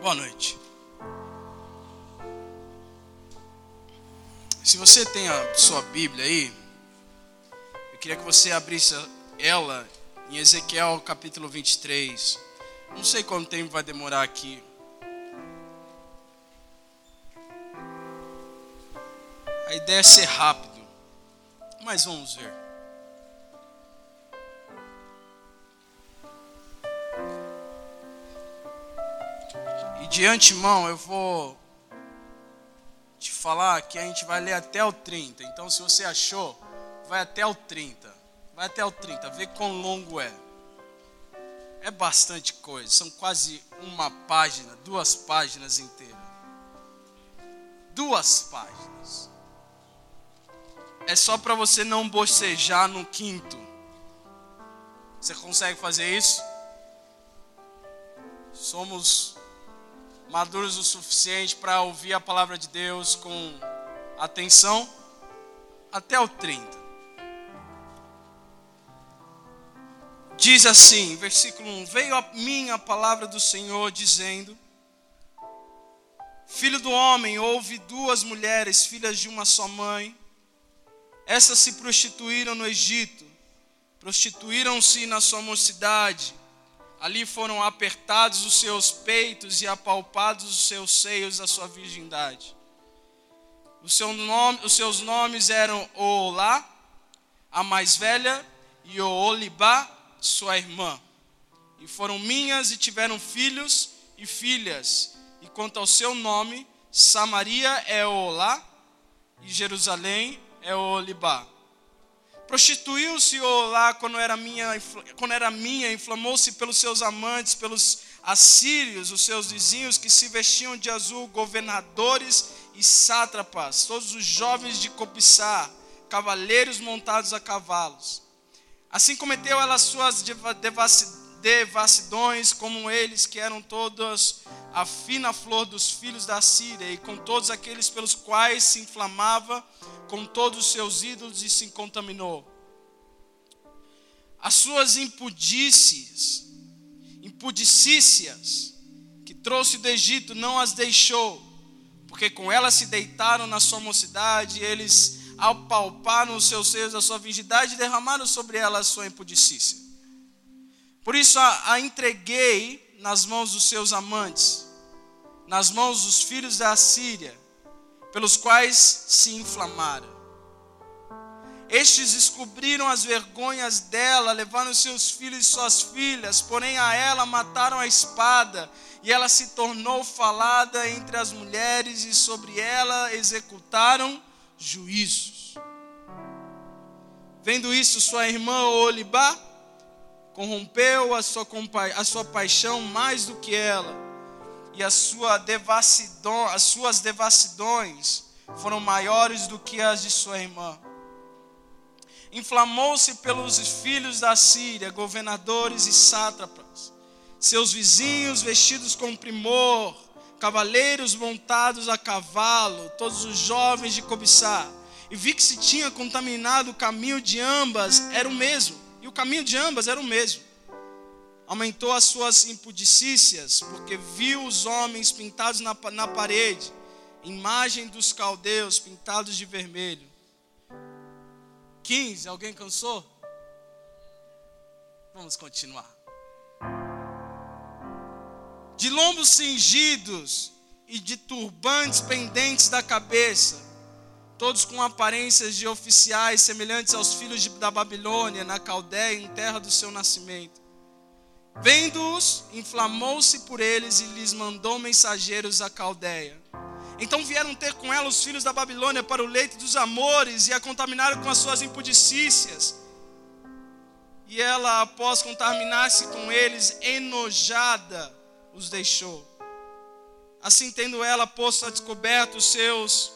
Boa noite. Se você tem a sua Bíblia aí, eu queria que você abrisse ela em Ezequiel capítulo 23. Não sei quanto tempo vai demorar aqui. A ideia é ser rápido, mas vamos ver. De antemão eu vou te falar que a gente vai ler até o 30. Então, se você achou, vai até o 30. Vai até o 30, vê quão longo é. É bastante coisa, são quase uma página, duas páginas inteiras. Duas páginas. É só para você não bocejar no quinto. Você consegue fazer isso? Somos maduros o suficiente para ouvir a palavra de Deus com atenção até o 30. Diz assim, versículo 1: Veio a mim a palavra do Senhor dizendo: Filho do homem, houve duas mulheres, filhas de uma só mãe. Essas se prostituíram no Egito, prostituíram-se na sua mocidade Ali foram apertados os seus peitos e apalpados os seus seios da sua virgindade. O seu nome, os seus nomes eram Olá, a mais velha, e Oolibá, sua irmã. E foram minhas e tiveram filhos e filhas. E quanto ao seu nome, Samaria é Olá e Jerusalém é Olibá. Prostituiu-se lá quando era minha, quando era minha, inflamou-se pelos seus amantes, pelos assírios, os seus vizinhos que se vestiam de azul, governadores e sátrapas, todos os jovens de cobiçar, cavaleiros montados a cavalos. Assim cometeu ela suas devassidões, como eles que eram todos a fina flor dos filhos da Síria, e com todos aqueles pelos quais se inflamava com todos os seus ídolos e se contaminou. As suas impudícias, impudicícias que trouxe do Egito não as deixou, porque com elas se deitaram na sua mocidade, eles apalparam os seus seios da sua virgindade e derramaram sobre ela a sua impudicícia. Por isso a, a entreguei nas mãos dos seus amantes, nas mãos dos filhos da Síria, pelos quais se inflamaram. Estes descobriram as vergonhas dela, levaram seus filhos e suas filhas, porém a ela mataram a espada, e ela se tornou falada entre as mulheres, e sobre ela executaram juízos. Vendo isso, sua irmã Olibá corrompeu a sua, a sua paixão mais do que ela e a sua devassidão, as suas devassidões foram maiores do que as de sua irmã. Inflamou-se pelos filhos da Síria, governadores e sátrapas, seus vizinhos vestidos com primor, cavaleiros montados a cavalo, todos os jovens de cobiçar. E vi que se tinha contaminado o caminho de ambas, era o mesmo. E o caminho de ambas era o mesmo aumentou as suas impudicícias, porque viu os homens pintados na, na parede, imagem dos caldeus pintados de vermelho. 15, alguém cansou? Vamos continuar. De lombos cingidos e de turbantes pendentes da cabeça, todos com aparências de oficiais semelhantes aos filhos de, da Babilônia, na Caldeia, em terra do seu nascimento. Vendo-os, inflamou-se por eles e lhes mandou mensageiros à Caldeia. Então vieram ter com ela os filhos da Babilônia para o leito dos amores e a contaminaram com as suas impudicícias. E ela, após contaminar-se com eles, enojada, os deixou. Assim, tendo ela posto a descoberto os seus,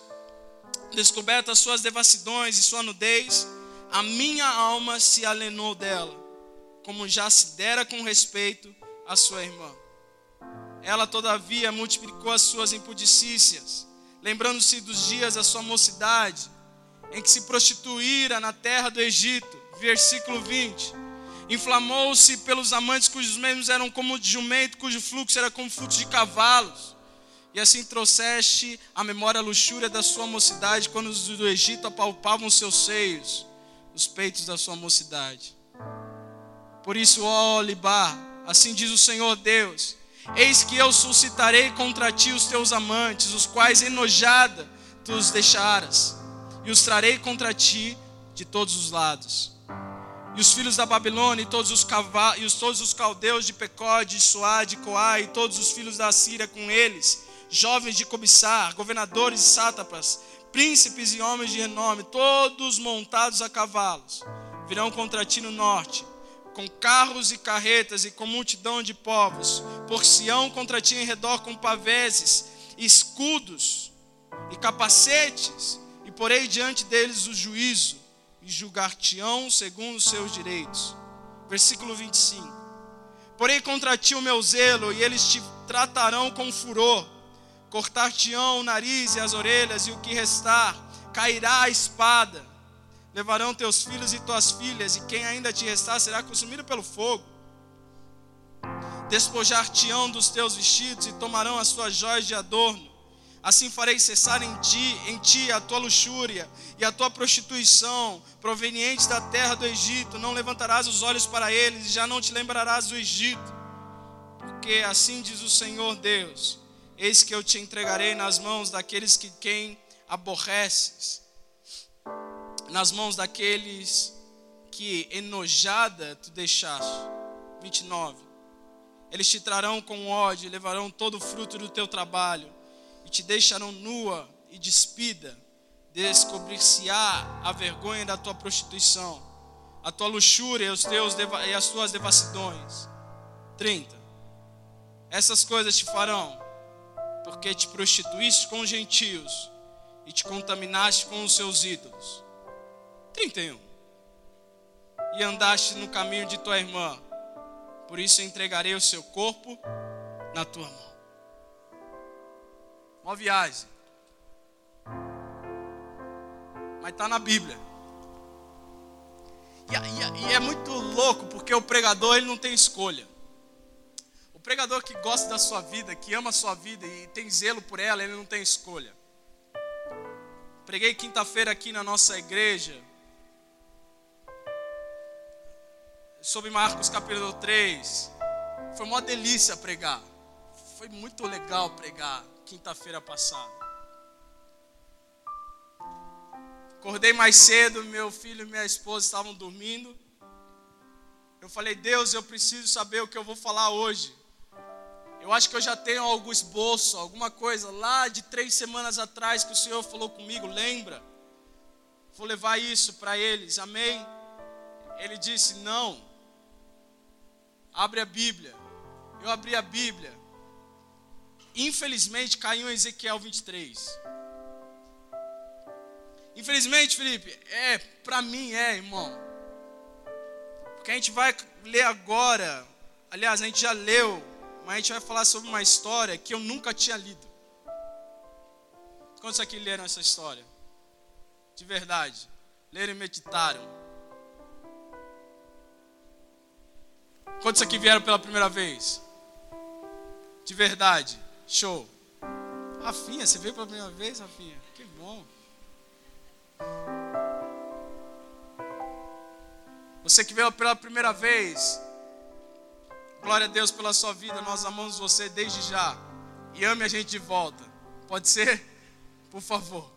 descoberto as suas devassidões e sua nudez, a minha alma se alenou dela como já se dera com respeito à sua irmã. Ela, todavia, multiplicou as suas impudicícias, lembrando-se dos dias da sua mocidade, em que se prostituíra na terra do Egito. Versículo 20. Inflamou-se pelos amantes cujos membros eram como de jumento, cujo fluxo era como fluxo de cavalos. E assim trouxeste à memória a luxúria da sua mocidade, quando os do Egito apalpavam seus seios, os peitos da sua mocidade. Por isso, ó Libar, assim diz o Senhor Deus: Eis que eu suscitarei contra ti os teus amantes, os quais enojada tu os deixaras, e os trarei contra ti de todos os lados. E os filhos da Babilônia, e todos os, e os, todos os caldeus de Pecó, de Suá, de Coá, e todos os filhos da Síria com eles, jovens de cobiçar, governadores e sátrapas, príncipes e homens de renome, todos montados a cavalos, virão contra ti no norte, com carros e carretas e com multidão de povos, por Sião contra ti em redor com paveses, escudos e capacetes, e porei diante deles o juízo, e julgar-te-ão segundo os seus direitos. Versículo 25. Porei contra ti o meu zelo, e eles te tratarão com furor cortar-te-ão o nariz e as orelhas, e o que restar cairá a espada. Levarão teus filhos e tuas filhas, e quem ainda te restar será consumido pelo fogo. Despojar-te-ão dos teus vestidos e tomarão as tuas joias de adorno. Assim farei cessar em ti, em ti a tua luxúria e a tua prostituição, provenientes da terra do Egito. Não levantarás os olhos para eles e já não te lembrarás do Egito. Porque assim diz o Senhor Deus: Eis que eu te entregarei nas mãos daqueles que quem aborreces, nas mãos daqueles que enojada tu deixaste. 29. Eles te trarão com ódio, levarão todo o fruto do teu trabalho, e te deixarão nua e despida. Descobrir-se-á a vergonha da tua prostituição, a tua luxúria e, os teus, e as tuas devassidões. 30. Essas coisas te farão porque te prostituíste com os gentios e te contaminaste com os seus ídolos. 31. E andaste no caminho de tua irmã, por isso entregarei o seu corpo na tua mão. Uma viagem. Mas está na Bíblia. E, e, e é muito louco, porque o pregador ele não tem escolha pregador que gosta da sua vida, que ama a sua vida e tem zelo por ela, ele não tem escolha. Preguei quinta-feira aqui na nossa igreja sobre Marcos capítulo 3. Foi uma delícia pregar. Foi muito legal pregar quinta-feira passada. Acordei mais cedo, meu filho e minha esposa estavam dormindo. Eu falei, Deus, eu preciso saber o que eu vou falar hoje. Eu acho que eu já tenho algum esboço, alguma coisa lá de três semanas atrás que o Senhor falou comigo, lembra? Vou levar isso para eles, amém? Ele disse: Não, abre a Bíblia. Eu abri a Bíblia. Infelizmente caiu em Ezequiel 23. Infelizmente, Felipe, é, para mim é, irmão. Porque a gente vai ler agora. Aliás, a gente já leu mas a gente vai falar sobre uma história que eu nunca tinha lido. Quantos aqui leram essa história? De verdade. Leram e meditaram. Quantos aqui vieram pela primeira vez? De verdade. Show. Rafinha, você veio pela primeira vez, Rafinha? Que bom. Você que veio pela primeira vez, Glória a Deus pela sua vida. Nós amamos você desde já. E ame a gente de volta. Pode ser? Por favor.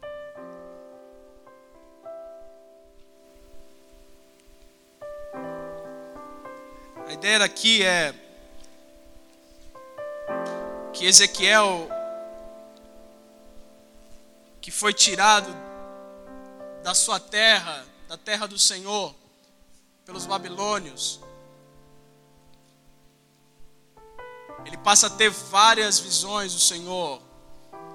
A ideia daqui é que Ezequiel, que foi tirado da sua terra, da terra do Senhor, pelos babilônios, ele passa a ter várias visões do Senhor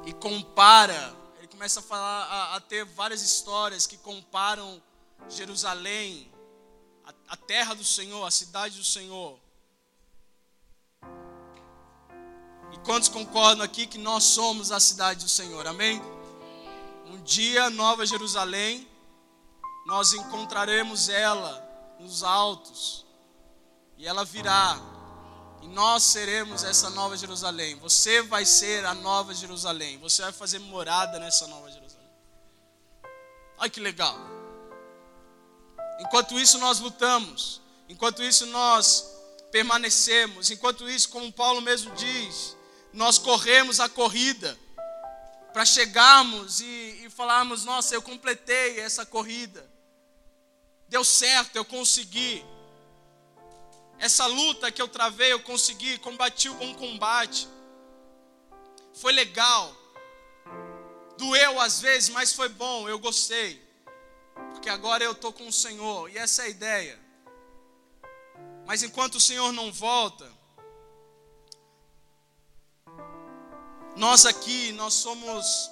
e compara, ele começa a falar a, a ter várias histórias que comparam Jerusalém, a, a terra do Senhor, a cidade do Senhor. E quantos concordam aqui que nós somos a cidade do Senhor? Amém? Um dia, Nova Jerusalém, nós encontraremos ela nos altos, E ela virá. E nós seremos essa nova Jerusalém. Você vai ser a nova Jerusalém. Você vai fazer morada nessa nova Jerusalém. Olha que legal. Enquanto isso nós lutamos. Enquanto isso nós permanecemos. Enquanto isso, como Paulo mesmo diz, nós corremos a corrida para chegarmos e, e falarmos: Nossa, eu completei essa corrida, deu certo, eu consegui. Essa luta que eu travei, eu consegui, combati o bom combate. Foi legal. Doeu às vezes, mas foi bom, eu gostei. Porque agora eu estou com o Senhor, e essa é a ideia. Mas enquanto o Senhor não volta, Nós aqui, nós somos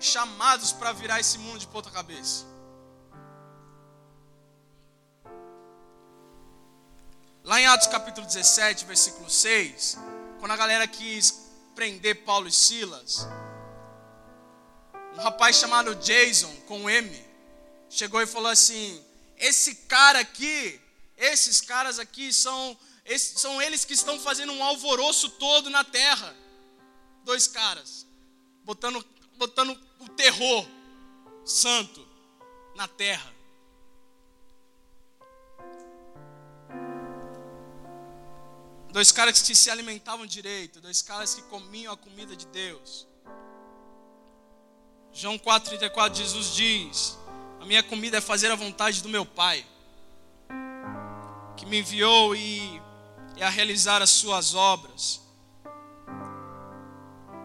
chamados para virar esse mundo de ponta cabeça. Lá em Atos capítulo 17, versículo 6, quando a galera quis prender Paulo e Silas, um rapaz chamado Jason, com M, chegou e falou assim: Esse cara aqui, esses caras aqui são esses, são eles que estão fazendo um alvoroço todo na terra. Dois caras, botando, botando o terror santo na terra. Dois caras que se alimentavam direito, dois caras que comiam a comida de Deus. João 4,34, Jesus diz: A minha comida é fazer a vontade do meu Pai, que me enviou e e a realizar as suas obras.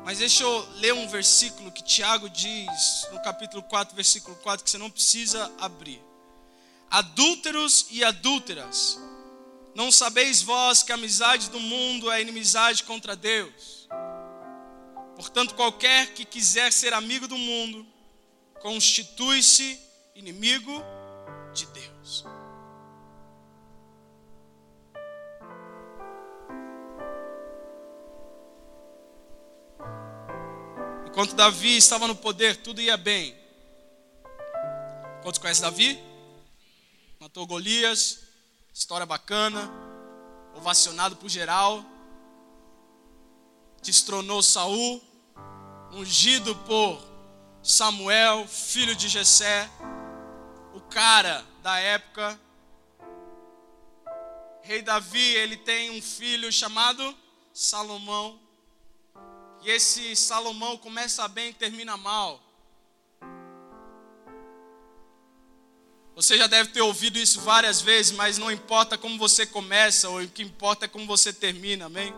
Mas deixa eu ler um versículo que Tiago diz, no capítulo 4, versículo 4, que você não precisa abrir. Adúlteros e adúlteras, não sabeis vós que a amizade do mundo é inimizade contra Deus? Portanto, qualquer que quiser ser amigo do mundo, constitui-se inimigo de Deus. Enquanto Davi estava no poder, tudo ia bem. Quantos conhecem Davi? Matou Golias, história bacana, ovacionado por geral. Destronou Saul, ungido por Samuel, filho de Jessé, o cara da época. Rei Davi, ele tem um filho chamado Salomão. E esse Salomão começa bem e termina mal. Você já deve ter ouvido isso várias vezes, mas não importa como você começa, o que importa é como você termina, amém?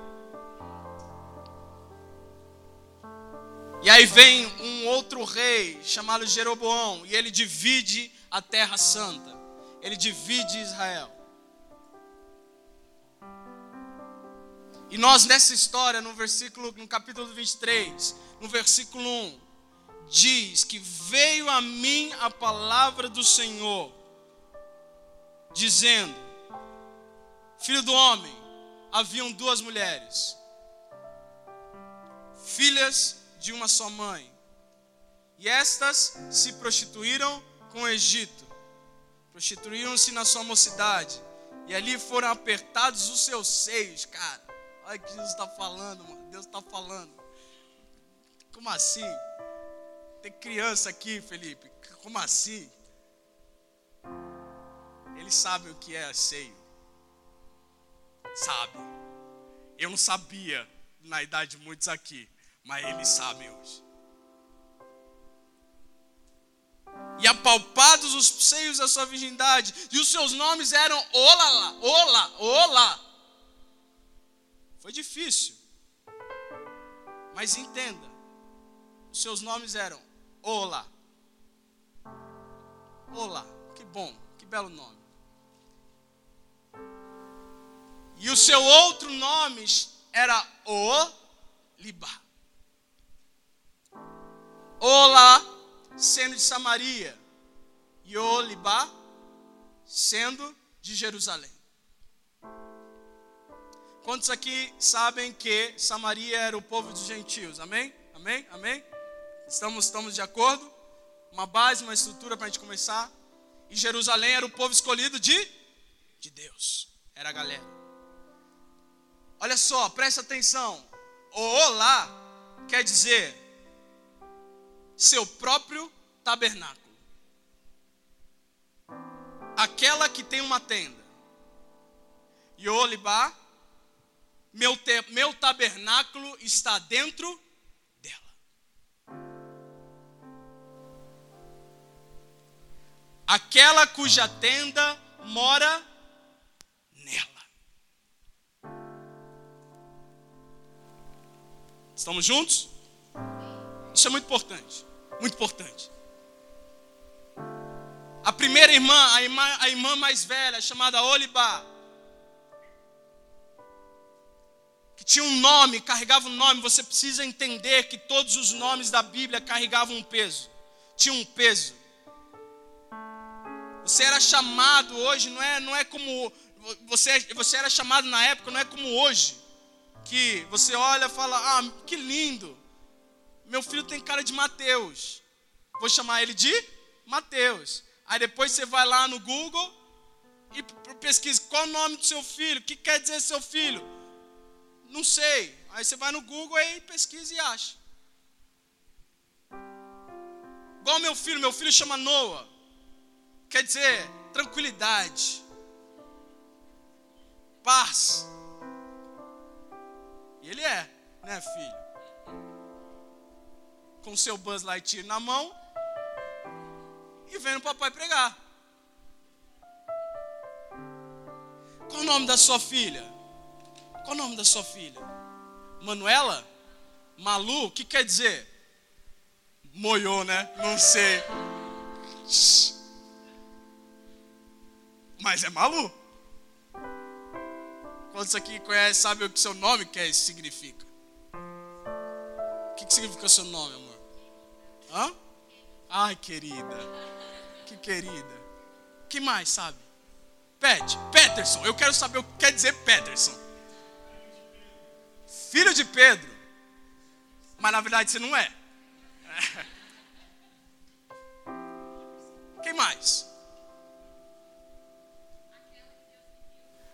E aí vem um outro rei chamado Jeroboão, e ele divide a terra santa, ele divide Israel. E nós nessa história, no versículo, no capítulo 23, no versículo 1, diz que veio a mim a palavra do Senhor, dizendo: Filho do homem, haviam duas mulheres, filhas de uma só mãe, e estas se prostituíram com o Egito, prostituíram-se na sua mocidade, e ali foram apertados os seus seios, cara. Olha o que Jesus está falando, mano. Deus está falando. Como assim? Tem criança aqui, Felipe. Como assim? Eles sabem o que é seio. Sabe. Eu não sabia na idade de muitos aqui, mas eles sabem hoje. E apalpados os seios da sua virgindade, e os seus nomes eram Olá, Olá, Olá. Foi difícil. Mas entenda, os seus nomes eram Olá. Olá, que bom, que belo nome. E o seu outro nome era Olibá. Olá, sendo de Samaria, e Olibá, sendo de Jerusalém. Quantos aqui sabem que Samaria era o povo dos gentios? Amém? Amém? Amém? Estamos, estamos de acordo? Uma base, uma estrutura para a gente começar? E Jerusalém era o povo escolhido de, de Deus. Era a galera. Olha só, presta atenção. O olá quer dizer seu próprio tabernáculo. Aquela que tem uma tenda. E olibá, meu, te, meu tabernáculo está dentro aquela cuja tenda mora nela. Estamos juntos? Isso é muito importante, muito importante. A primeira irmã, a irmã, a irmã mais velha, chamada Olibá, que tinha um nome, carregava um nome. Você precisa entender que todos os nomes da Bíblia carregavam um peso, tinha um peso. Você era chamado hoje, não é, não é como você, você era chamado na época, não é como hoje, que você olha e fala: "Ah, que lindo. Meu filho tem cara de Mateus. Vou chamar ele de Mateus". Aí depois você vai lá no Google e pesquisa qual o nome do seu filho, o que quer dizer seu filho? Não sei. Aí você vai no Google e pesquisa e acha. Igual meu filho, meu filho chama Noah quer dizer tranquilidade, paz. E ele é, né, filho? Com seu Buzz Lightyear na mão e vendo o papai pregar. Qual o nome da sua filha? Qual o nome da sua filha? Manuela? Malu? O que quer dizer? Moiou, né? Não sei. Mas é Malu. Quantos aqui conhece, sabe o que seu nome quer significa? O que, que significa seu nome, amor? Hã? Ai, querida. Que querida. que mais, sabe? Pet, Peterson. Eu quero saber o que quer dizer Peterson. Filho de Pedro. Mas na verdade você não é. Quem mais?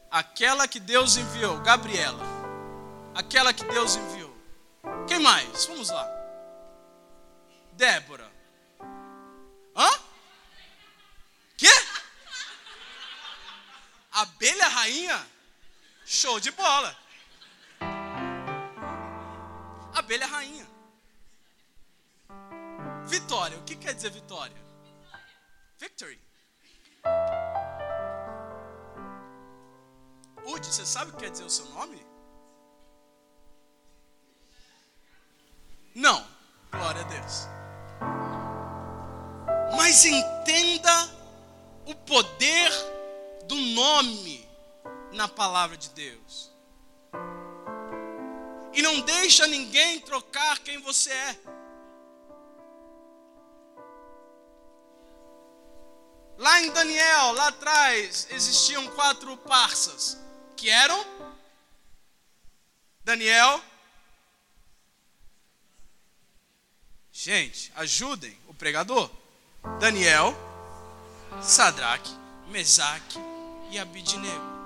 Aquela que Deus enviou, Gabriela. Aquela que Deus enviou. Quem mais? Vamos lá. Débora. Hã? Quê? Abelha rainha? Show de bola. Abelha rainha. Vitória. O que quer dizer vitória? Victory. Rude, você sabe o que quer dizer o seu nome? Não, glória a Deus. Mas entenda o poder do nome na palavra de Deus. E não deixa ninguém trocar quem você é. Lá em Daniel, lá atrás, existiam quatro parças que eram Daniel. Gente, ajudem o pregador. Daniel, Sadraque, Mesaque e Abidnego.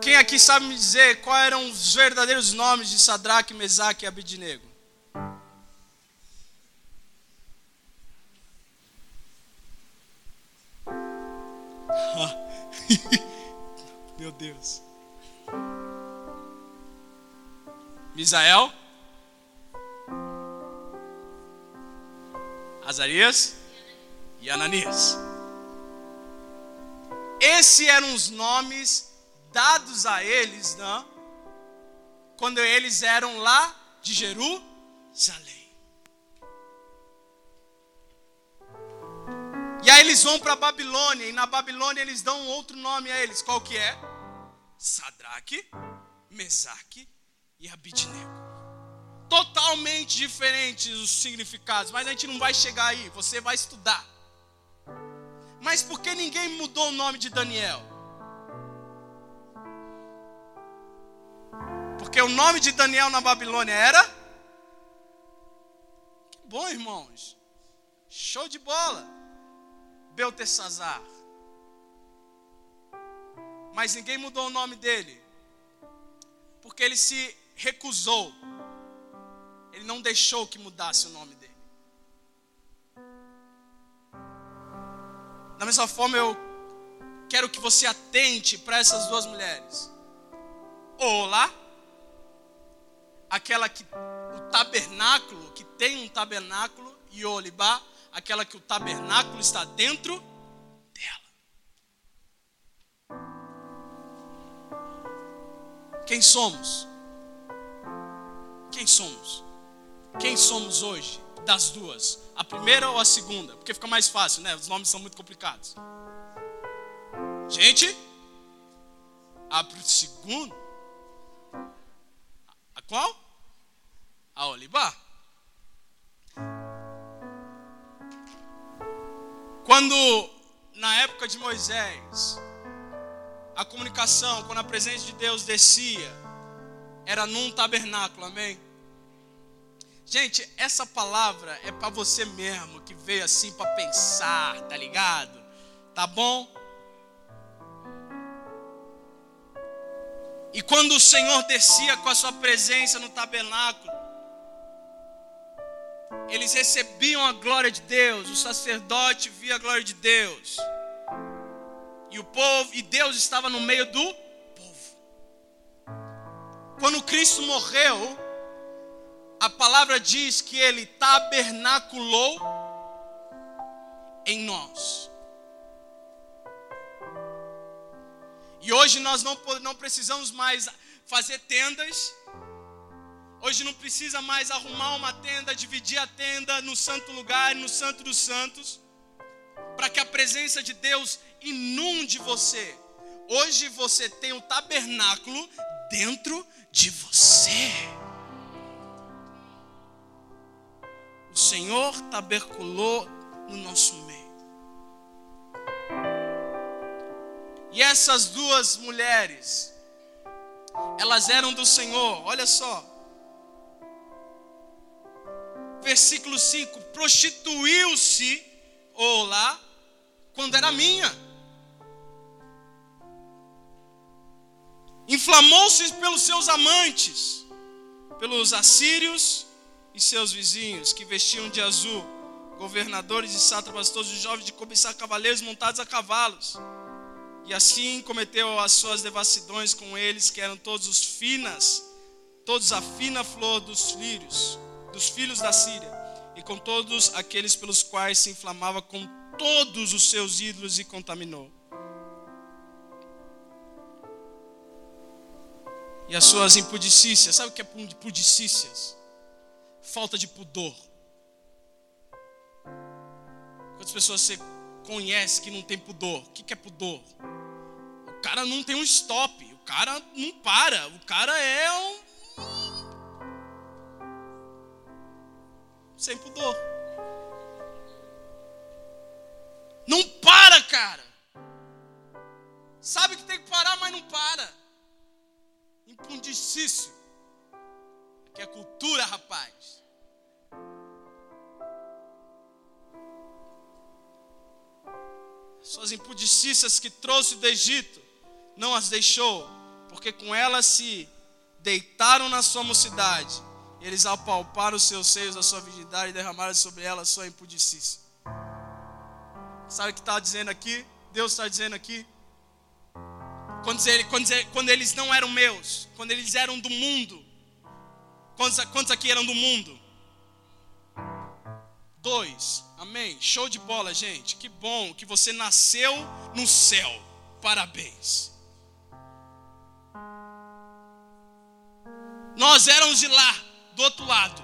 Quem aqui sabe me dizer quais eram os verdadeiros nomes de Sadraque, Mesaque e Abidnego? Meu Deus. Misael. Azarias e Ananias. Esses eram os nomes dados a eles, não? Né? Quando eles eram lá de Jerusalém. Eles vão para Babilônia, e na Babilônia eles dão um outro nome a eles. Qual que é? Sadraque, Mesaque e Abidnego. Totalmente diferentes os significados, mas a gente não vai chegar aí, você vai estudar. Mas por que ninguém mudou o nome de Daniel? Porque o nome de Daniel na Babilônia era. Que bom, irmãos. Show de bola. Beltesazar. Mas ninguém mudou o nome dele. Porque ele se recusou. Ele não deixou que mudasse o nome dele. Da mesma forma, eu quero que você atente para essas duas mulheres. Olá, aquela que o tabernáculo, que tem um tabernáculo, e Olibá, aquela que o tabernáculo está dentro dela. Quem somos? Quem somos? Quem somos hoje? Das duas, a primeira ou a segunda? Porque fica mais fácil, né? Os nomes são muito complicados. Gente, a segunda. A qual? A Olibar. Quando, na época de Moisés, a comunicação, quando a presença de Deus descia, era num tabernáculo, amém? Gente, essa palavra é para você mesmo que veio assim para pensar, tá ligado? Tá bom? E quando o Senhor descia com a sua presença no tabernáculo, eles recebiam a glória de Deus, o sacerdote via a glória de Deus. E o povo, e Deus estava no meio do povo. Quando Cristo morreu, a palavra diz que ele tabernaculou em nós. E hoje nós não, não precisamos mais fazer tendas. Hoje não precisa mais arrumar uma tenda, dividir a tenda no santo lugar, no santo dos santos, para que a presença de Deus inunde você. Hoje você tem um tabernáculo dentro de você. O Senhor taberculou no nosso meio. E essas duas mulheres, elas eram do Senhor, olha só. Versículo 5: prostituiu-se, ou lá, quando era minha. Inflamou-se pelos seus amantes, pelos assírios e seus vizinhos, que vestiam de azul, governadores e sátrapas, todos os jovens de cobiçar cavaleiros montados a cavalos. E assim cometeu as suas devassidões com eles, que eram todos os finas, todos a fina flor dos lírios, dos filhos da Síria, e com todos aqueles pelos quais se inflamava com todos os seus ídolos e contaminou. E as suas impudicícias, sabe o que é impudicícias? Falta de pudor. Quantas pessoas você conhece que não tem pudor? O que é pudor? O cara não tem um stop, o cara não para, o cara é um. Sem pudor. Não para, cara. Sabe que tem que parar, mas não para. Impundicício. Que é cultura, rapaz. Suas impudicícias que trouxe do Egito, não as deixou, porque com elas se deitaram na sua mocidade. Eles apalparam os seus seios, a sua virgindade e derramaram sobre ela a sua impudicícia. Sabe o que está dizendo aqui? Deus está dizendo aqui. Quando, ele, quando, quando, eles não eram meus, quando eles eram do mundo. Quantos, quantos aqui eram do mundo? Dois. Amém. Show de bola, gente. Que bom que você nasceu no céu. Parabéns. Nós éramos de lá, do outro lado.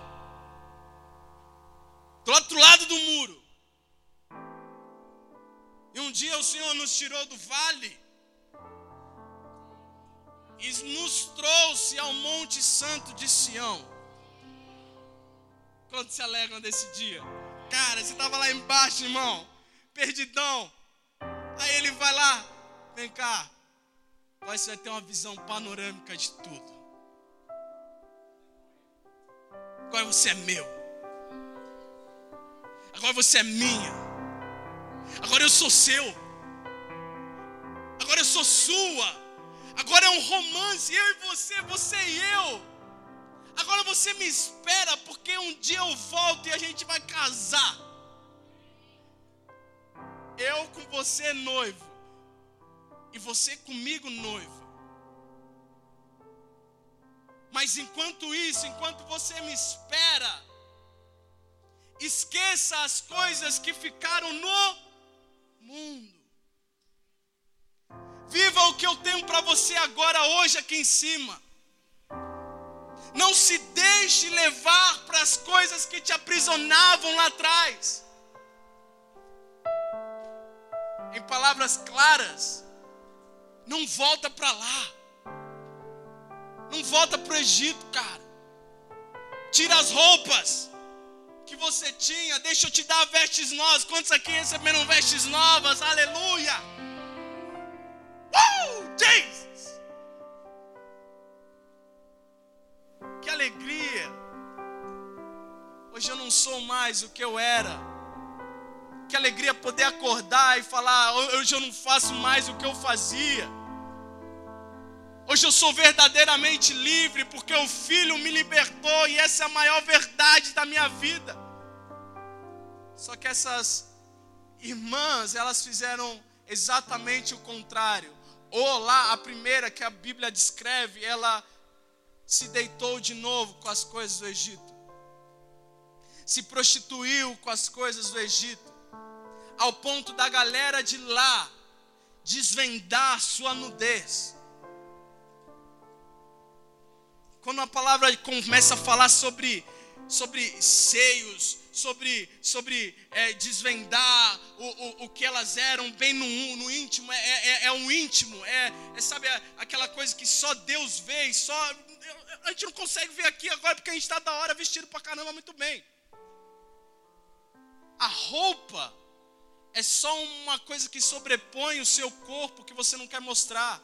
Do outro lado do muro. E um dia o Senhor nos tirou do vale e nos trouxe ao Monte Santo de Sião. Quantos se alegram desse dia? Cara, você estava lá embaixo, irmão, perdidão. Aí ele vai lá, vem cá. Agora você vai ter uma visão panorâmica de tudo. Agora você é meu. Agora você é minha. Agora eu sou seu. Agora eu sou sua. Agora é um romance, eu e você, você e eu. Agora você me espera, porque um dia eu volto e a gente vai casar. Eu com você noivo, e você comigo noivo. Mas enquanto isso, enquanto você me espera, esqueça as coisas que ficaram no mundo. Viva o que eu tenho para você agora, hoje, aqui em cima. Não se deixe levar para as coisas que te aprisionavam lá atrás. Em palavras claras, não volta para lá. Não volta para o Egito, cara. Tira as roupas que você tinha. Deixa eu te dar vestes novas. Quantos aqui receberam vestes novas? Aleluia! Uh, Jesus! Que alegria! Hoje eu não sou mais o que eu era. Que alegria poder acordar e falar: hoje eu não faço mais o que eu fazia. Hoje eu sou verdadeiramente livre porque o Filho me libertou e essa é a maior verdade da minha vida. Só que essas irmãs, elas fizeram exatamente o contrário. Ou lá, a primeira que a Bíblia descreve, ela se deitou de novo com as coisas do Egito, se prostituiu com as coisas do Egito, ao ponto da galera de lá desvendar sua nudez. Quando a palavra começa a falar sobre, sobre seios, sobre, sobre é, desvendar o, o, o, que elas eram bem no, no íntimo, é, é, é um íntimo, é, é sabe aquela coisa que só Deus vê, só a gente não consegue ver aqui agora porque a gente está da hora vestido pra caramba muito bem. A roupa é só uma coisa que sobrepõe o seu corpo que você não quer mostrar.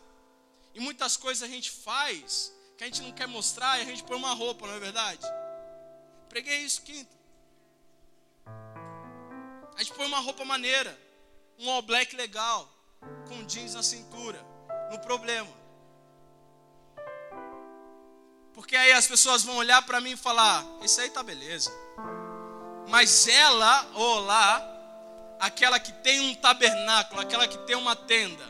E muitas coisas a gente faz que a gente não quer mostrar e a gente põe uma roupa, não é verdade? Preguei isso quinta. A gente põe uma roupa maneira, um all black legal, com jeans na cintura, no problema. Porque aí as pessoas vão olhar para mim e falar: Isso aí tá beleza. Mas ela ou lá, aquela que tem um tabernáculo, aquela que tem uma tenda,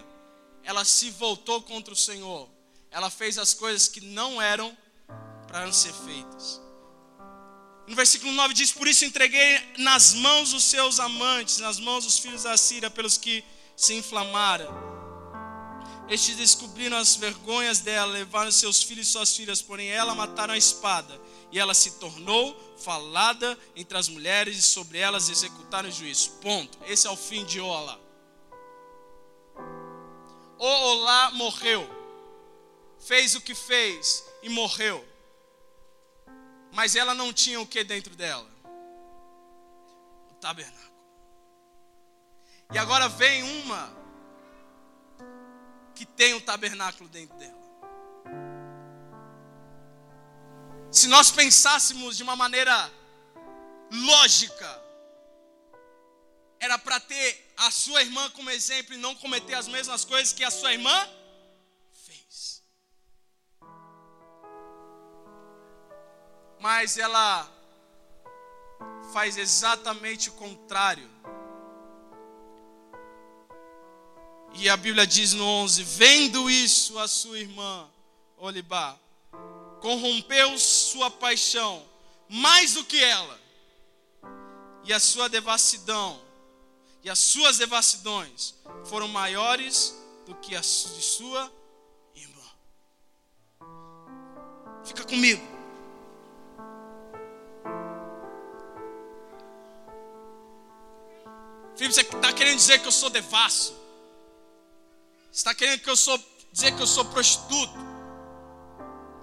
ela se voltou contra o Senhor ela fez as coisas que não eram para ser feitas. No versículo 9 diz: Por isso entreguei nas mãos os seus amantes, nas mãos dos filhos da Síria, pelos que se inflamaram. Estes descobriram as vergonhas dela, levaram seus filhos e suas filhas, porém ela mataram a espada, e ela se tornou falada entre as mulheres, e sobre elas executaram o juízo. Ponto. Esse é o fim de Ola. Olá morreu fez o que fez e morreu. Mas ela não tinha o que dentro dela? O tabernáculo. E agora vem uma que tem o tabernáculo dentro dela. Se nós pensássemos de uma maneira lógica, era para ter a sua irmã como exemplo e não cometer as mesmas coisas que a sua irmã mas ela faz exatamente o contrário. E a Bíblia diz no 11: Vendo isso, a sua irmã, Olibá, corrompeu sua paixão mais do que ela, e a sua devassidão, e as suas devassidões foram maiores do que as de sua irmã. Fica comigo. Filipe, você está querendo dizer que eu sou devasso? Você está querendo que eu sou dizer que eu sou prostituto?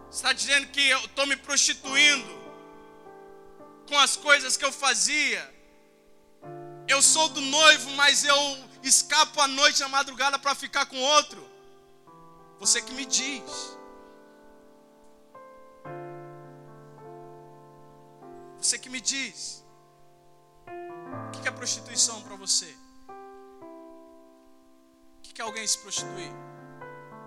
Você está dizendo que eu estou me prostituindo com as coisas que eu fazia? Eu sou do noivo, mas eu escapo à noite na madrugada para ficar com outro? Você que me diz. Você que me diz. O que é prostituição para você? O que é alguém se prostituir?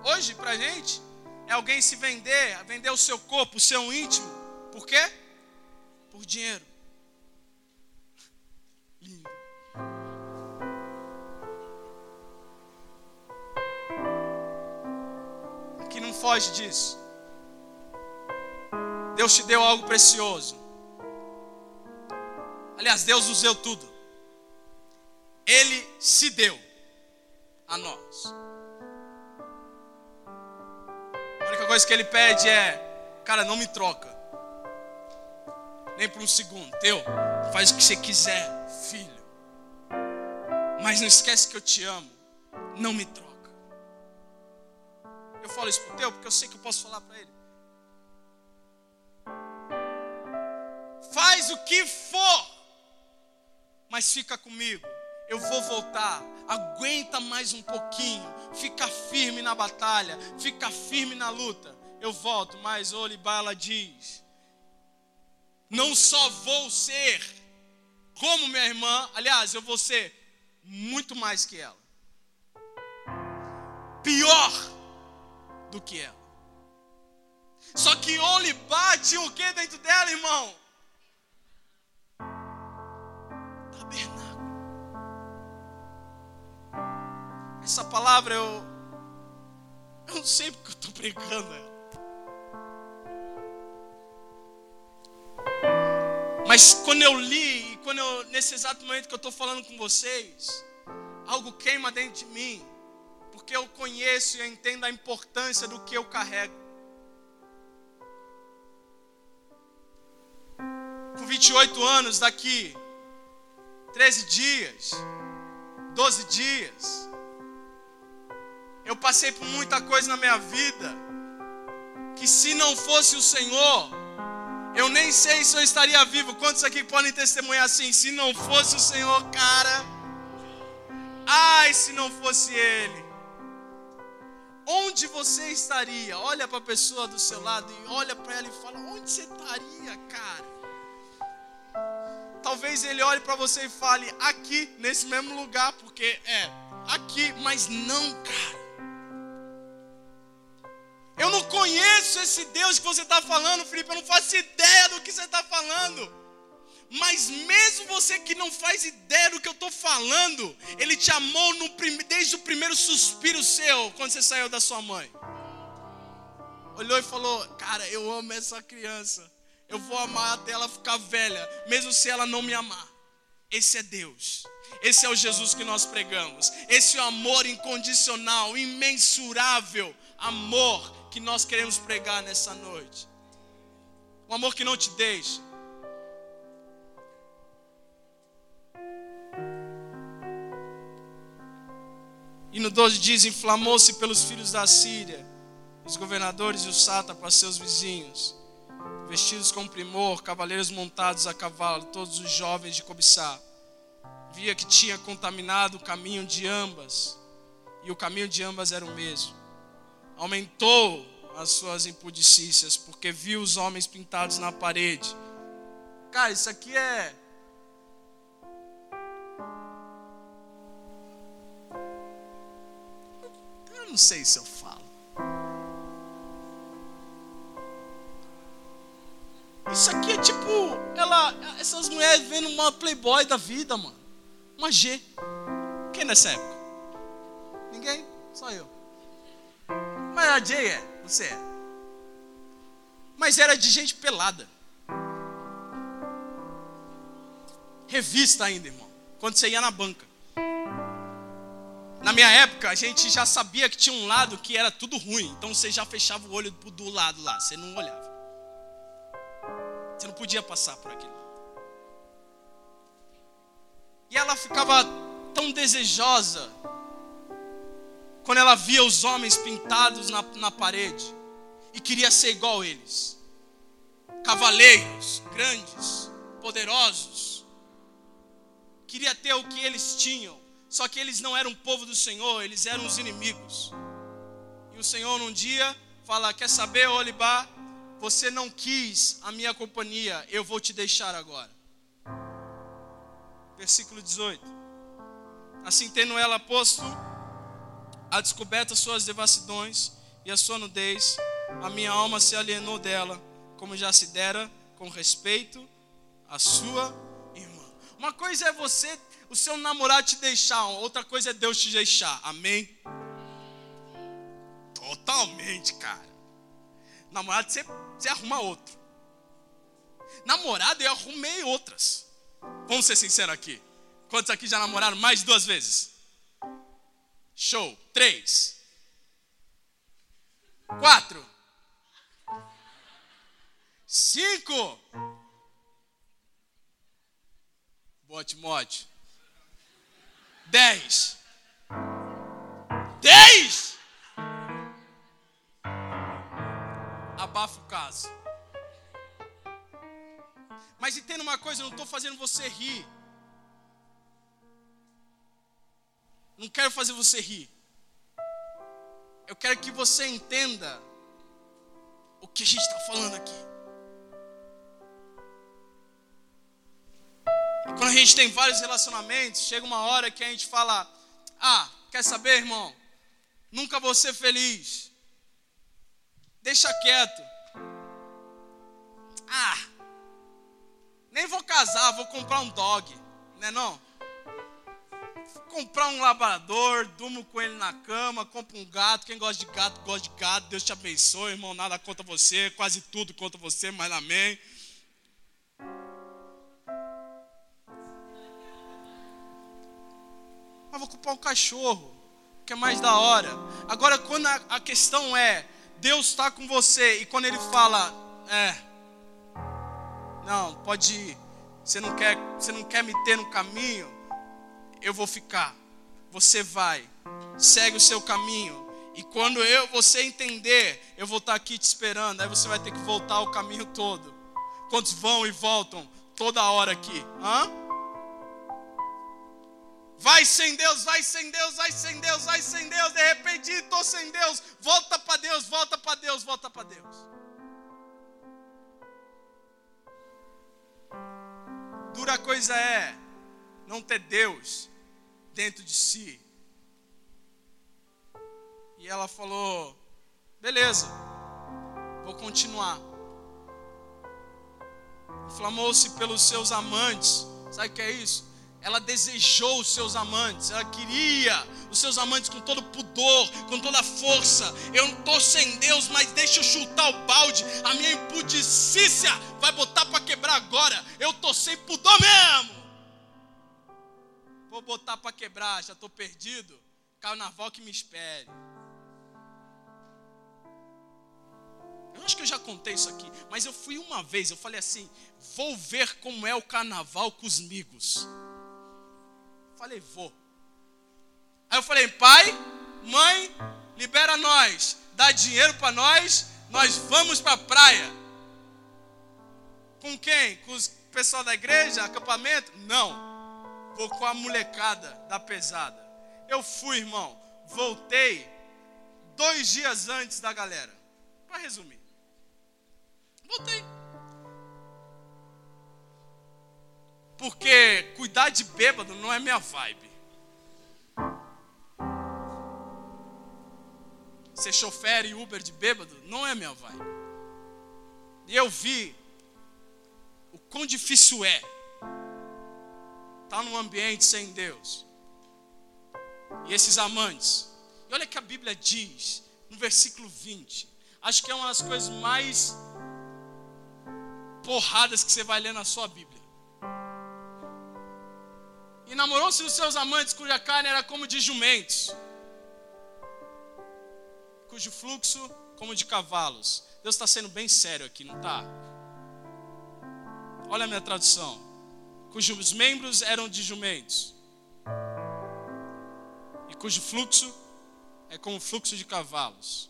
Hoje, para gente, é alguém se vender, vender o seu corpo, o seu íntimo. Por quê? Por dinheiro. Lindo. Aqui não foge disso. Deus te deu algo precioso. Aliás, Deus nos deu tudo. Ele se deu a nós. A única coisa que ele pede é: cara, não me troca. Nem por um segundo. Teu, faz o que você quiser, filho. Mas não esquece que eu te amo. Não me troca. Eu falo isso pro teu porque eu sei que eu posso falar para ele. Faz o que for, mas fica comigo. Eu vou voltar. Aguenta mais um pouquinho. Fica firme na batalha. Fica firme na luta. Eu volto, mas Olibala diz: Não só vou ser como minha irmã, aliás, eu vou ser muito mais que ela. Pior do que ela. Só que Olibá tinha o que dentro dela, irmão? Tabernáculo. Essa palavra eu. Eu não sei porque eu estou pregando ela. Mas quando eu li, e quando eu, nesse exato momento que eu estou falando com vocês, algo queima dentro de mim, porque eu conheço e entendo a importância do que eu carrego. Com 28 anos, daqui 13 dias, 12 dias, eu passei por muita coisa na minha vida, que se não fosse o Senhor, eu nem sei se eu estaria vivo. Quantos aqui podem testemunhar assim? Se não fosse o Senhor, cara. Ai, se não fosse Ele. Onde você estaria? Olha para a pessoa do seu lado e olha para ela e fala: Onde você estaria, cara? Talvez ele olhe para você e fale: Aqui, nesse mesmo lugar, porque é aqui, mas não, cara. Eu não conheço esse Deus que você está falando, Felipe. Eu não faço ideia do que você está falando. Mas mesmo você que não faz ideia do que eu estou falando, Ele te amou no, desde o primeiro suspiro seu, quando você saiu da sua mãe. Olhou e falou: Cara, eu amo essa criança. Eu vou amar até ela ficar velha, mesmo se ela não me amar. Esse é Deus. Esse é o Jesus que nós pregamos. Esse é o amor incondicional, imensurável amor que nós queremos pregar nessa noite. Um amor que não te deixa. E no 12 diz: inflamou-se pelos filhos da Síria, os governadores e os sátrapas, seus vizinhos, vestidos com primor, cavaleiros montados a cavalo, todos os jovens de cobiçar. Via que tinha contaminado o caminho de ambas, e o caminho de ambas era o mesmo aumentou as suas impudicícias, porque viu os homens pintados na parede. Cara, isso aqui é. Eu não sei se eu Isso aqui é tipo, ela, essas mulheres vendo uma playboy da vida, mano. Uma G. Quem nessa época? Ninguém? Só eu. Mas a Jay é, você é. Mas era de gente pelada. Revista ainda, irmão. Quando você ia na banca. Na minha época, a gente já sabia que tinha um lado que era tudo ruim. Então você já fechava o olho do lado lá. Você não olhava. Você não podia passar por aquele lado. E ela ficava tão desejosa quando ela via os homens pintados na, na parede e queria ser igual a eles. Cavaleiros, grandes, poderosos. Queria ter o que eles tinham. Só que eles não eram o povo do Senhor, eles eram os inimigos. E o Senhor um dia fala: Quer saber, Olibá? Você não quis a minha companhia, eu vou te deixar agora. Versículo 18. Assim, tendo ela posto a descoberta suas devassidões e a sua nudez, a minha alma se alienou dela, como já se dera com respeito à sua irmã. Uma coisa é você, o seu namorado te deixar, outra coisa é Deus te deixar. Amém? Totalmente, cara. Namorado, você, você arruma outro. Namorado, eu arrumei outras. Vamos ser sinceros aqui. Quantos aqui já namoraram mais de duas vezes? Show. Três. Quatro. Cinco. Boa, Timóteo. Dez. Dez! Abafa o caso. Mas entenda uma coisa, eu não estou fazendo você rir. Não quero fazer você rir. Eu quero que você entenda o que a gente está falando aqui. Quando a gente tem vários relacionamentos, chega uma hora que a gente fala: Ah, quer saber, irmão? Nunca vou ser feliz. Deixa quieto. Ah, nem vou casar, vou comprar um dog, né não? comprar um labrador, durmo com ele na cama, compro um gato. Quem gosta de gato, gosta de gato. Deus te abençoe, irmão. Nada contra você, quase tudo contra você, mas amém. Mas vou comprar um cachorro, que é mais da hora. Agora, quando a, a questão é, Deus está com você, e quando Ele fala, é, não, pode ir. Você não quer, você não quer me ter no caminho? eu vou ficar. Você vai, segue o seu caminho. E quando eu, você entender, eu vou estar aqui te esperando. Aí você vai ter que voltar o caminho todo. Quantos vão e voltam toda hora aqui? Hã? Vai sem Deus, vai sem Deus, vai sem Deus, vai sem Deus. De repente, estou sem Deus. Volta para Deus, volta para Deus, volta para Deus. Dura coisa é não ter Deus dentro de si. E ela falou: beleza, vou continuar. Inflamou-se pelos seus amantes. Sabe o que é isso? Ela desejou os seus amantes, ela queria os seus amantes com todo pudor, com toda força. Eu estou sem Deus, mas deixa eu chutar o balde. A minha impudicícia vai botar para quebrar agora. Eu estou sem pudor mesmo. Vou botar para quebrar, já estou perdido. Carnaval que me espere. Eu acho que eu já contei isso aqui, mas eu fui uma vez, eu falei assim: vou ver como é o carnaval com os amigos. Falei, vou. Aí eu falei, pai, mãe, libera nós, dá dinheiro para nós, nós vamos para a praia. Com quem? Com o pessoal da igreja, acampamento? Não vou com a molecada da pesada. Eu fui, irmão, voltei dois dias antes da galera. Para resumir, voltei. Porque cuidar de bêbado não é minha vibe. Ser chofer e Uber de bêbado não é minha vibe. E eu vi o quão difícil é está num ambiente sem Deus. E esses amantes. E olha que a Bíblia diz no versículo 20. Acho que é uma das coisas mais porradas que você vai ler na sua Bíblia. E namorou-se os seus amantes, cuja carne era como de jumentos, cujo fluxo como de cavalos. Deus está sendo bem sério aqui, não está? Olha a minha tradução cujos membros eram de jumentos, e cujo fluxo é como o fluxo de cavalos.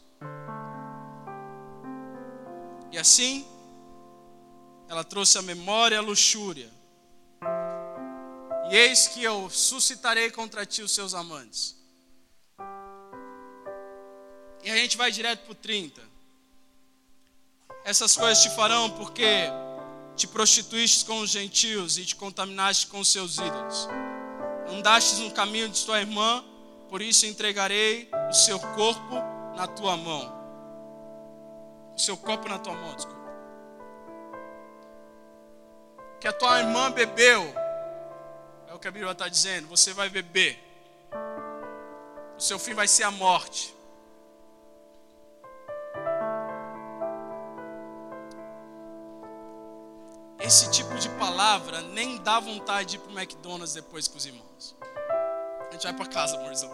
E assim, ela trouxe a memória a luxúria. E eis que eu suscitarei contra ti os seus amantes. E a gente vai direto para o 30. Essas coisas te farão porque te prostituíste com os gentios e te contaminaste com os seus ídolos. Andastes no caminho de tua irmã, por isso entregarei o seu corpo na tua mão. O seu corpo na tua mão, desculpa. Que a tua irmã bebeu, o que a Bíblia está dizendo, você vai beber. O seu fim vai ser a morte. esse tipo de palavra nem dá vontade de ir para o McDonald's depois com os irmãos. A gente vai para casa, amorzão.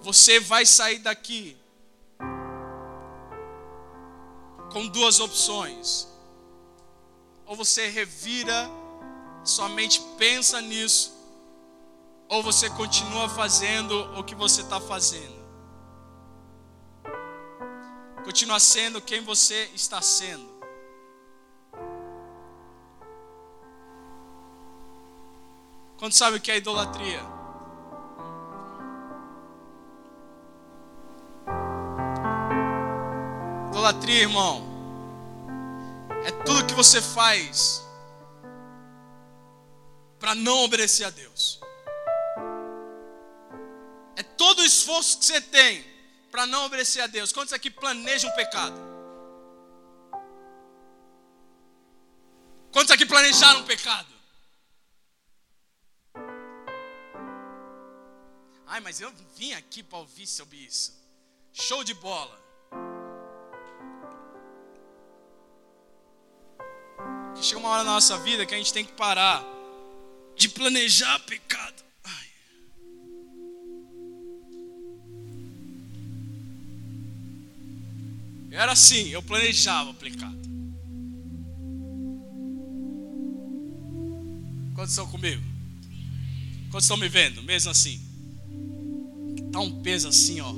Você vai sair daqui com duas opções. Ou você revira, somente pensa nisso, ou você continua fazendo o que você está fazendo. Continua sendo quem você está sendo. Quando sabe o que é idolatria? Idolatria, irmão, é tudo que você faz para não obedecer a Deus. É todo o esforço que você tem para não obedecer a Deus? Quantos aqui planejam pecado? Quantos aqui planejaram pecado? Ai, mas eu vim aqui para ouvir sobre isso. Show de bola. Chega uma hora na nossa vida que a gente tem que parar de planejar pecado. Era assim, eu planejava aplicado. Quantos estão comigo? Quantos estão me vendo? Mesmo assim. Tá um peso assim, ó.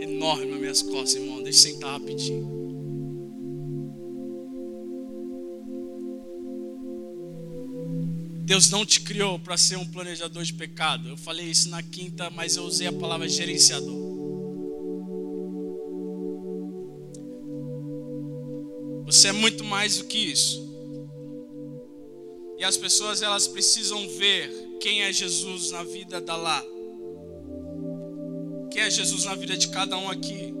Enorme nas minhas costas, irmão. Deixa eu sentar rapidinho. Deus não te criou para ser um planejador de pecado. Eu falei isso na quinta, mas eu usei a palavra gerenciador. Você é muito mais do que isso. E as pessoas elas precisam ver quem é Jesus na vida da lá. Quem é Jesus na vida de cada um aqui?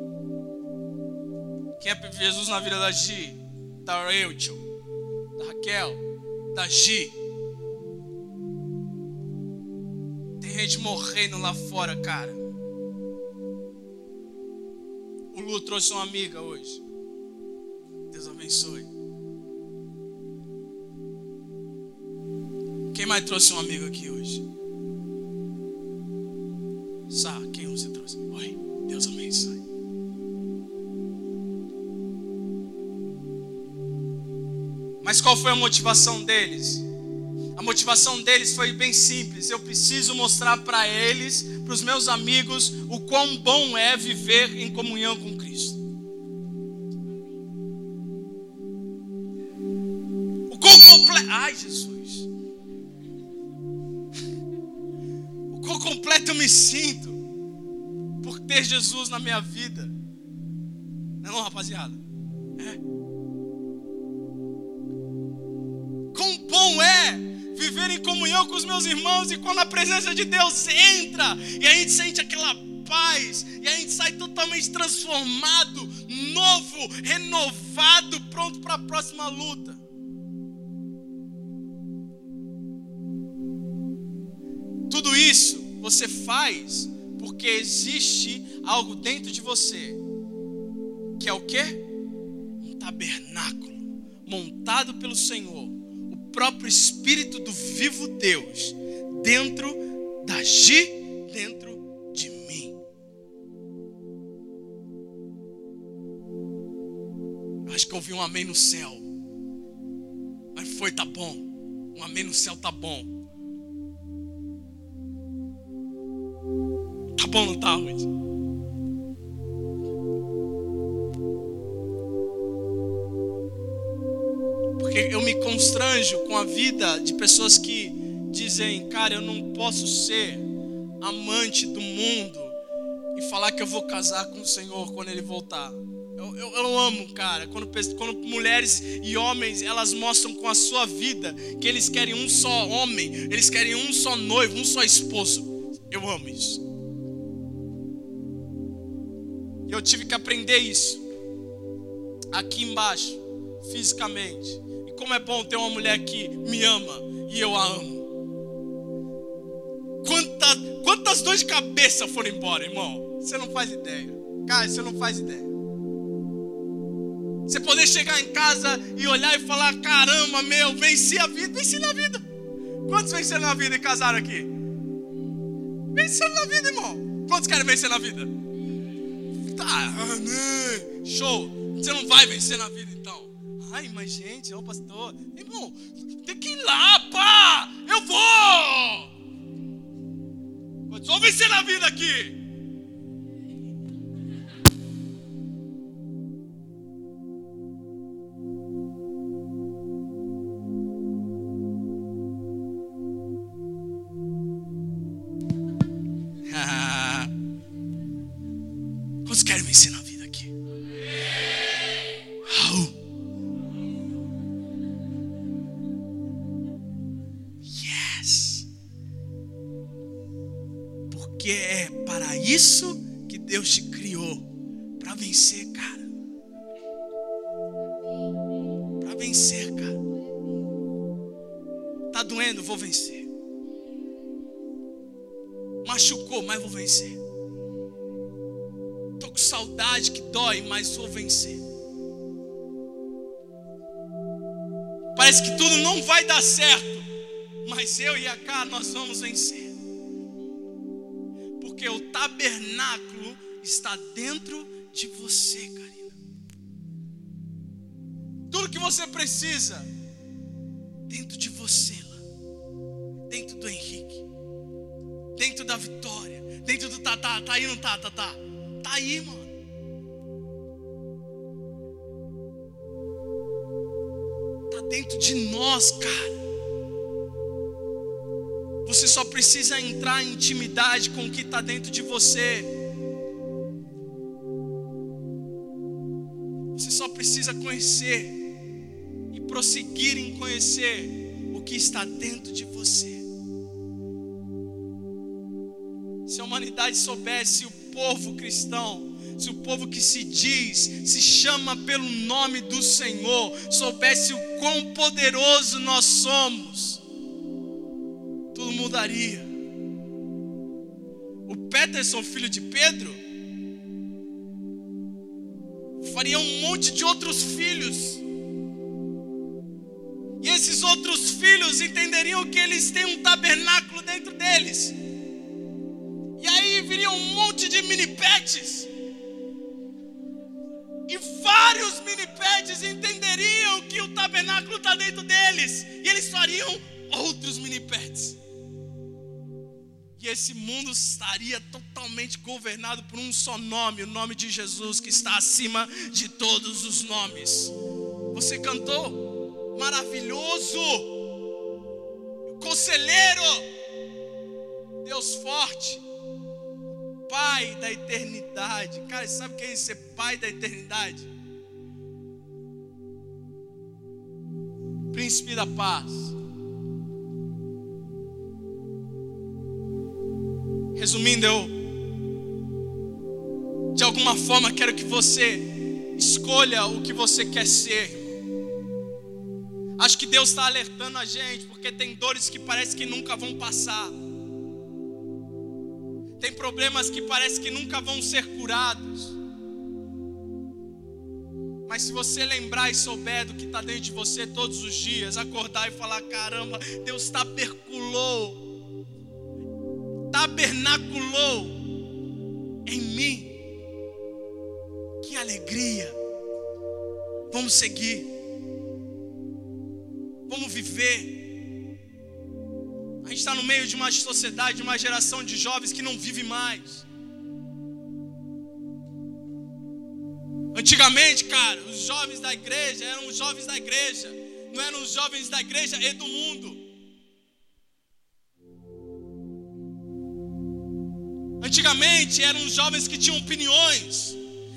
Quem é Jesus na vida da Gi, da Rachel, da Raquel, da Gi? Gente morrendo lá fora, cara. O Lu trouxe uma amiga hoje. Deus abençoe. Quem mais trouxe um amigo aqui hoje? Sá, quem você trouxe? Oi, Deus abençoe. Mas qual foi a motivação deles? Motivação deles foi bem simples. Eu preciso mostrar para eles, para os meus amigos, o quão bom é viver em comunhão com Cristo. Ai, Jesus. O quão completo eu me sinto por ter Jesus na minha vida. Não, é rapaziada? É. Quão bom é viver em comunhão com os meus irmãos e quando a presença de Deus entra e a gente sente aquela paz e a gente sai totalmente transformado, novo, renovado, pronto para a próxima luta. Tudo isso você faz porque existe algo dentro de você que é o que? Um tabernáculo montado pelo Senhor, próprio Espírito do vivo Deus dentro da Gi, dentro de mim. Acho que eu ouvi um amém no céu. Mas foi, tá bom. Um amém no céu tá bom. Tá bom, não tá, Ruth? Porque eu me constranjo com a vida de pessoas que dizem, cara, eu não posso ser amante do mundo e falar que eu vou casar com o Senhor quando Ele voltar. Eu, eu, eu, amo, cara, quando, quando mulheres e homens elas mostram com a sua vida que eles querem um só homem, eles querem um só noivo, um só esposo. Eu amo isso. E eu tive que aprender isso aqui embaixo, fisicamente. Como é bom ter uma mulher que me ama e eu a amo. Quanta, quantas dores de cabeça foram embora, irmão? Você não faz ideia. Cara, você não faz ideia. Você poder chegar em casa e olhar e falar: caramba, meu, venci a vida, venci na vida. Quantos venceram na vida e casaram aqui? Venceram na vida, irmão. Quantos querem vencer na vida? Tá, né? show. Você não vai vencer na vida então. Ai, mas gente, ô pastor, irmão, tem que ir lá, pá! Eu vou! Vão vencer na vida aqui? Mas vou vencer. Parece que tudo não vai dar certo, mas eu e a Cá nós vamos vencer. Porque o tabernáculo está dentro de você, Karina. Tudo que você precisa dentro de você, lá. dentro do Henrique, dentro da Vitória, dentro do Tatá, tá aí não tá, Tatá? Tá aí, mano. Dentro de nós, cara. Você só precisa entrar em intimidade com o que está dentro de você. Você só precisa conhecer e prosseguir em conhecer o que está dentro de você. Se a humanidade soubesse, o povo cristão, se o povo que se diz, se chama pelo nome do Senhor, soubesse o quão poderoso nós somos, tudo mudaria. O Peterson, filho de Pedro, faria um monte de outros filhos. E esses outros filhos entenderiam que eles têm um tabernáculo dentro deles. E aí viria um monte de mini pets e vários mini-pads entenderiam que o tabernáculo está dentro deles. E eles fariam outros mini-pads. E esse mundo estaria totalmente governado por um só nome, o nome de Jesus, que está acima de todos os nomes. Você cantou? Maravilhoso! Conselheiro! Pai da eternidade. Cara, sabe o que é? Ser Pai da eternidade. Príncipe da paz. Resumindo, eu de alguma forma quero que você escolha o que você quer ser. Acho que Deus está alertando a gente, porque tem dores que parece que nunca vão passar. Problemas que parece que nunca vão ser curados. Mas se você lembrar e souber do que está dentro de você todos os dias, acordar e falar: caramba, Deus taberculou, tabernaculou em mim. Que alegria! Vamos seguir, vamos viver a gente está no meio de uma sociedade, de uma geração de jovens que não vive mais. Antigamente, cara, os jovens da igreja eram os jovens da igreja, não eram os jovens da igreja e do mundo. Antigamente eram jovens que tinham opiniões,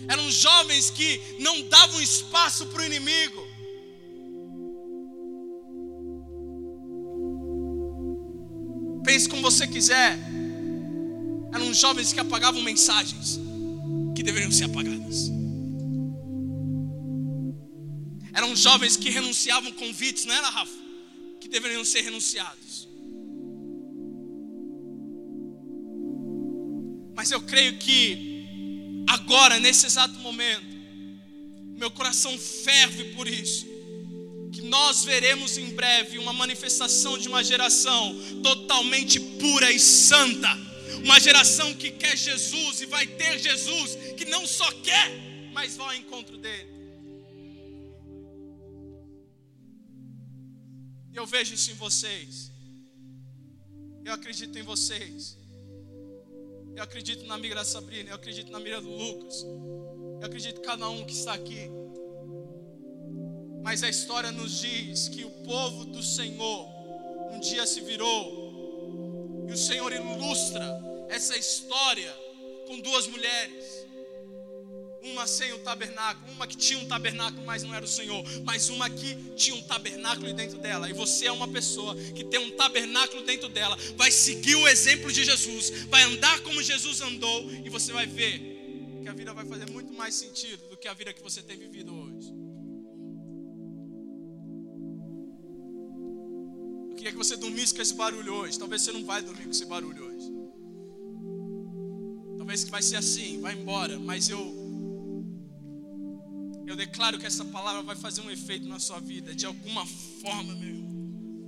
eram jovens que não davam espaço para o inimigo. Pense como você quiser. Eram jovens que apagavam mensagens que deveriam ser apagadas. Eram jovens que renunciavam convites, não era, Rafa? Que deveriam ser renunciados. Mas eu creio que agora, nesse exato momento, meu coração ferve por isso. Que nós veremos em breve uma manifestação de uma geração totalmente pura e santa. Uma geração que quer Jesus e vai ter Jesus, que não só quer, mas vai ao encontro dele. Eu vejo isso em vocês. Eu acredito em vocês. Eu acredito na da Sabrina. Eu acredito na amiga do Lucas. Eu acredito em cada um que está aqui. Mas a história nos diz que o povo do Senhor um dia se virou. E o Senhor ilustra essa história com duas mulheres uma sem o tabernáculo, uma que tinha um tabernáculo, mas não era o Senhor, mas uma que tinha um tabernáculo dentro dela. E você é uma pessoa que tem um tabernáculo dentro dela, vai seguir o exemplo de Jesus, vai andar como Jesus andou, e você vai ver que a vida vai fazer muito mais sentido do que a vida que você tem vivido hoje. Queria que você dormisse com esse barulho hoje. Talvez você não vai dormir com esse barulho hoje. Talvez que vai ser assim, vai embora, mas eu eu declaro que essa palavra vai fazer um efeito na sua vida, de alguma forma, meu